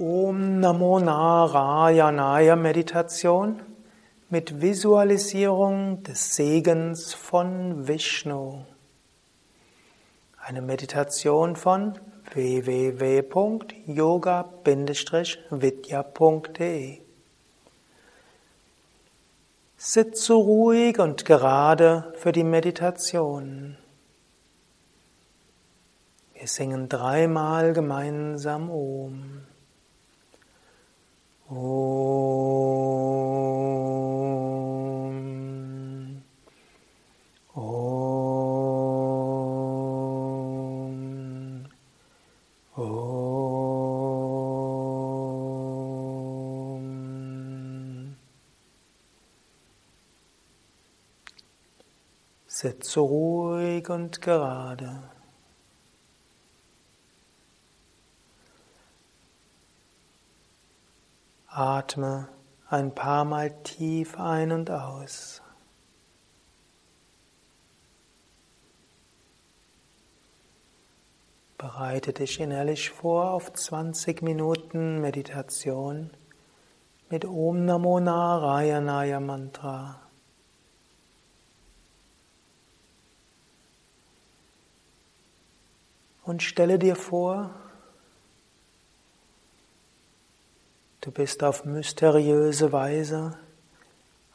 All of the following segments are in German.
Om Namo Narayanaya Meditation mit Visualisierung des Segens von Vishnu. Eine Meditation von www.yoga-vidya.de Sitze ruhig und gerade für die Meditation. Wir singen dreimal gemeinsam Om. Om. Om. Om. Sitze ruhig und gerade. Atme ein paar Mal tief ein und aus. Bereite dich innerlich vor auf 20 Minuten Meditation mit Om Namo Narayanaya Mantra. Und stelle dir vor, Du bist auf mysteriöse Weise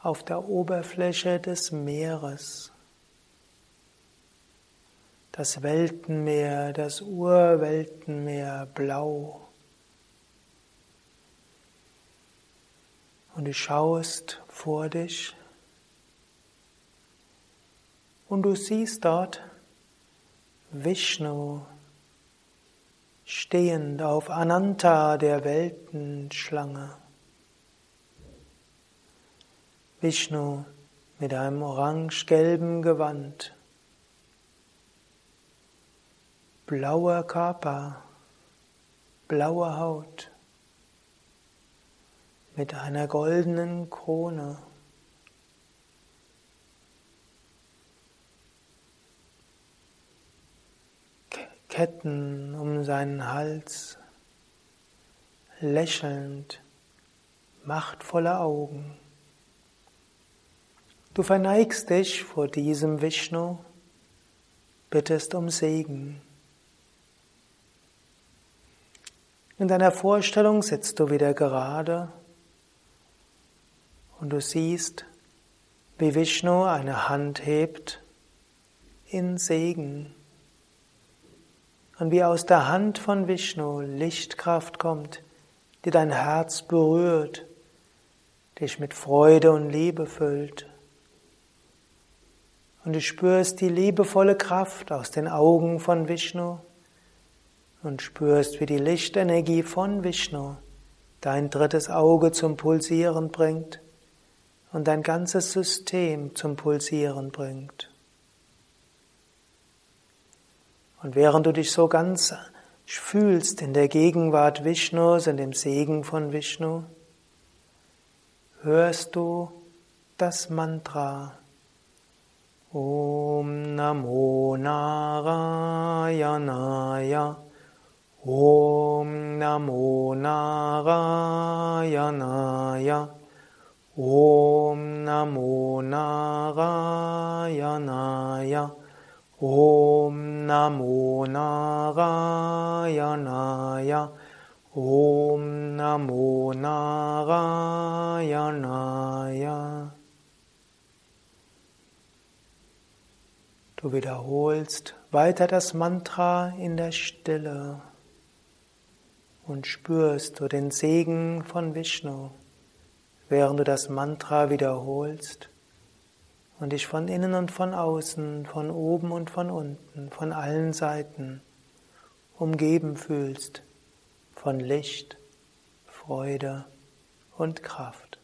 auf der Oberfläche des Meeres. Das Weltenmeer, das Urweltenmeer blau. Und du schaust vor dich und du siehst dort Vishnu, stehend auf Ananta, der Weltenschlange. Vishnu mit einem orange-gelben Gewand, blauer Körper, blaue Haut, mit einer goldenen Krone. Ketten um seinen Hals, lächelnd, machtvolle Augen. Du verneigst dich vor diesem Vishnu, bittest um Segen. In deiner Vorstellung sitzt du wieder gerade und du siehst, wie Vishnu eine Hand hebt in Segen und wie aus der Hand von Vishnu Lichtkraft kommt, die dein Herz berührt, dich mit Freude und Liebe füllt. Und du spürst die liebevolle Kraft aus den Augen von Vishnu und spürst, wie die Lichtenergie von Vishnu dein drittes Auge zum Pulsieren bringt und dein ganzes System zum Pulsieren bringt. Und während du dich so ganz fühlst in der Gegenwart Vishnus, in dem Segen von Vishnu, hörst du das Mantra Om Namo Narayanaya Om Namo Narayanaya Om Namo Narayanaya Om Namo Narayanaya. Om Namo Narayanaya. Du wiederholst weiter das Mantra in der Stille und spürst du den Segen von Vishnu, während du das Mantra wiederholst und dich von innen und von außen, von oben und von unten, von allen Seiten umgeben fühlst von Licht, Freude und Kraft.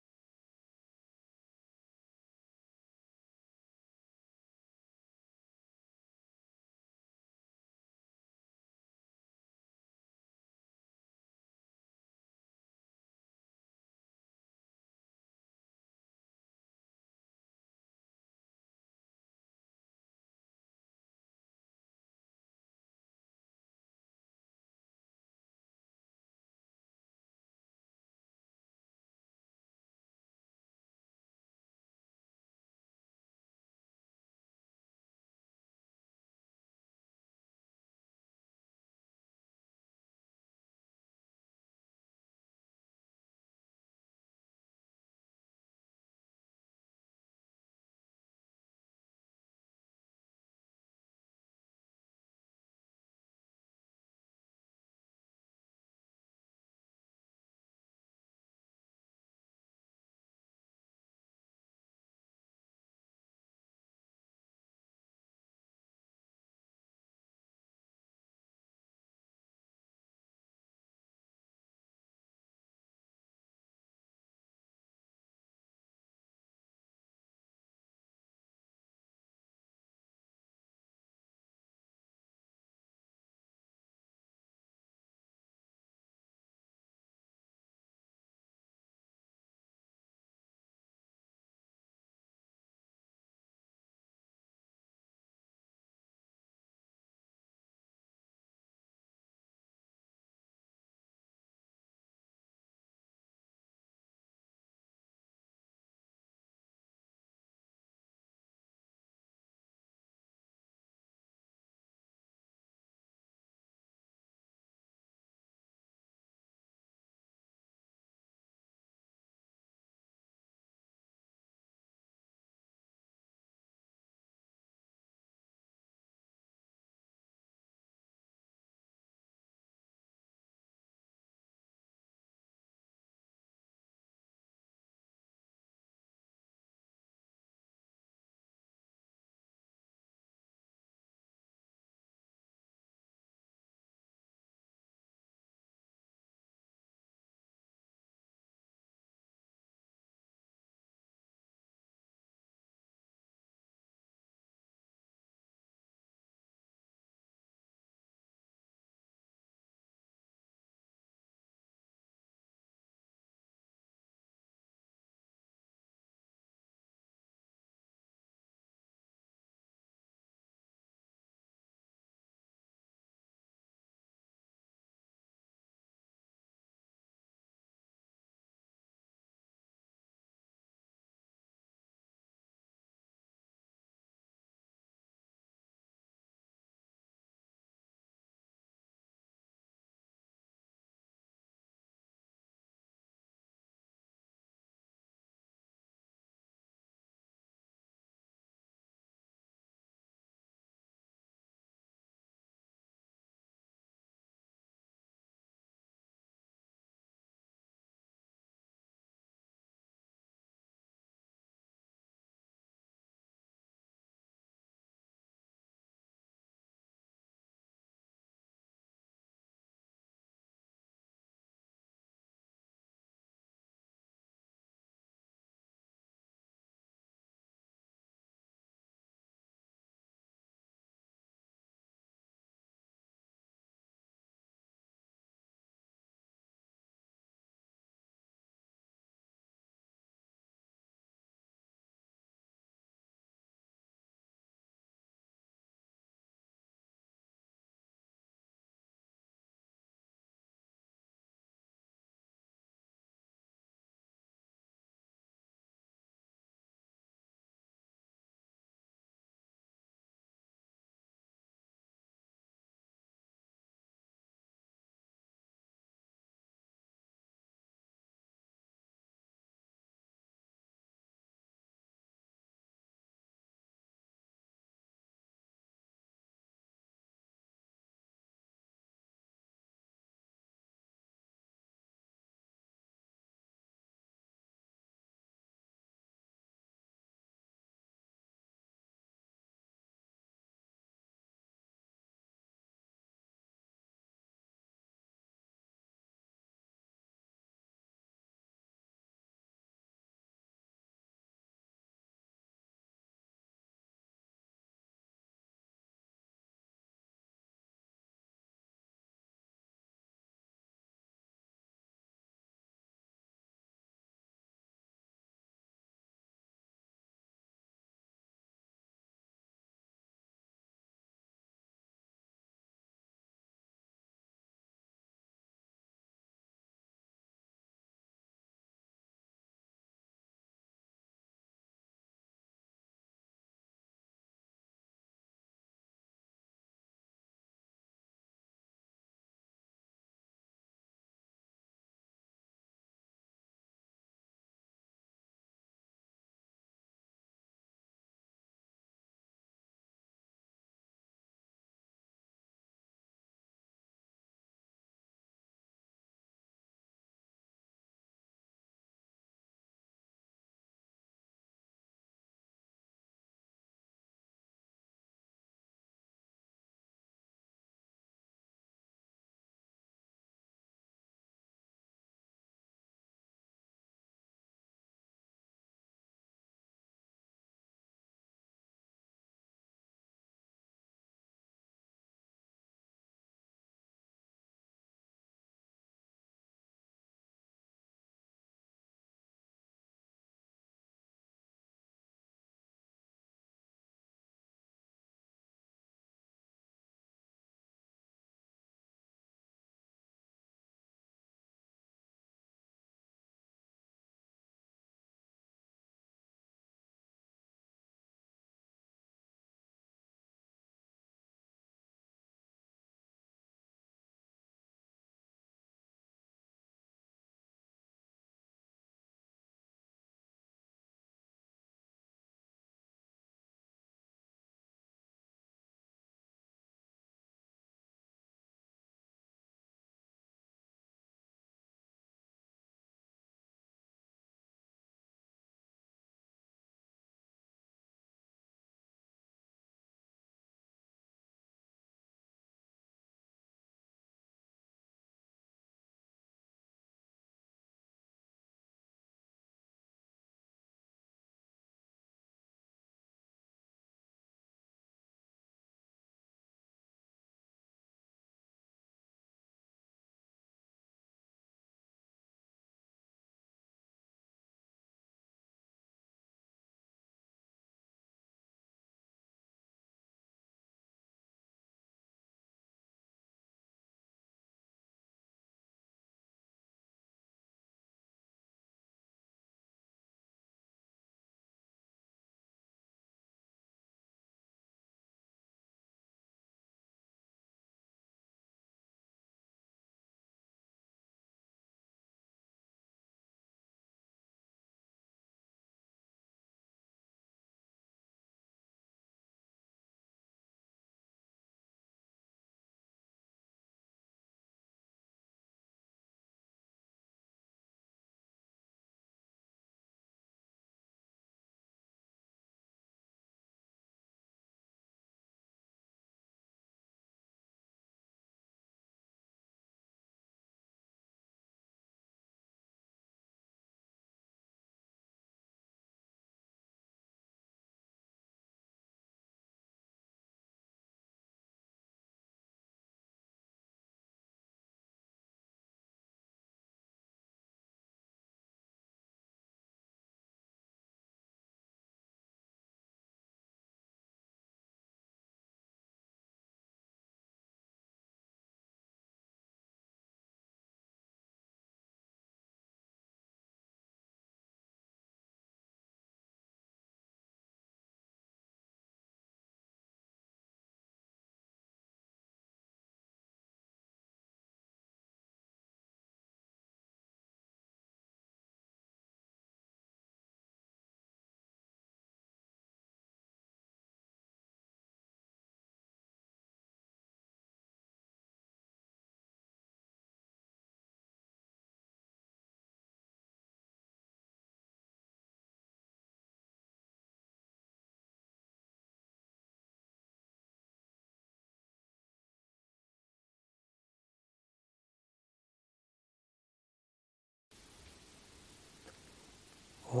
Om.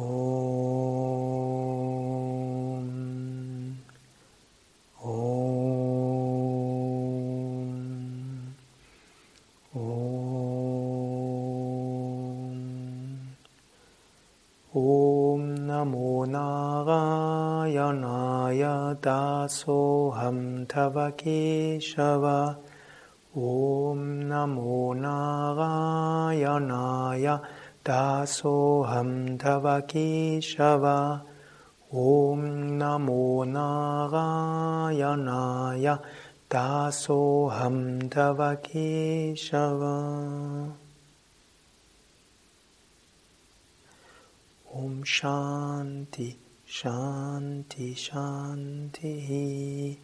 Om. Om. Om Namo Narayanaya Dasoham Tava Om Namo Dasoham Tava Keshava Om Namo Narayanaya Dasoham Tava Keshava Om Shanti Shanti Shanti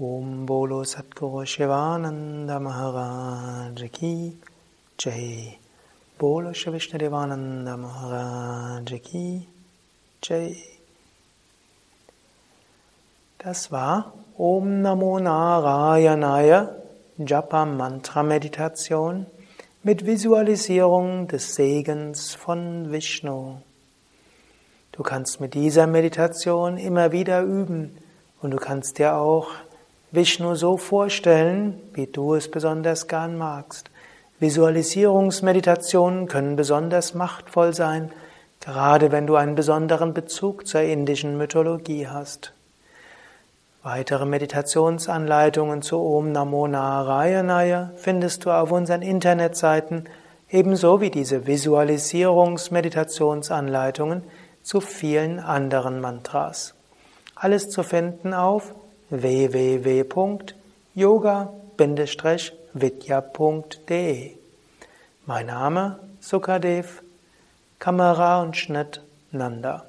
Om Bolo Satguru Shivananda Maharaj Ki Jai Bolo Shri Devananda Maharaj Ki Jai Das war Om Namo Narayanaya Japa Mantra Meditation mit Visualisierung des Segens von Vishnu. Du kannst mit dieser Meditation immer wieder üben und du kannst dir auch Vishnu so vorstellen, wie du es besonders gern magst. Visualisierungsmeditationen können besonders machtvoll sein, gerade wenn du einen besonderen Bezug zur indischen Mythologie hast. Weitere Meditationsanleitungen zu Om Namo Narayanaya findest du auf unseren Internetseiten, ebenso wie diese Visualisierungsmeditationsanleitungen zu vielen anderen Mantras. Alles zu finden auf www.yoga-vidya.de. Mein Name Sukadev, Kamera und Schnitt Nanda.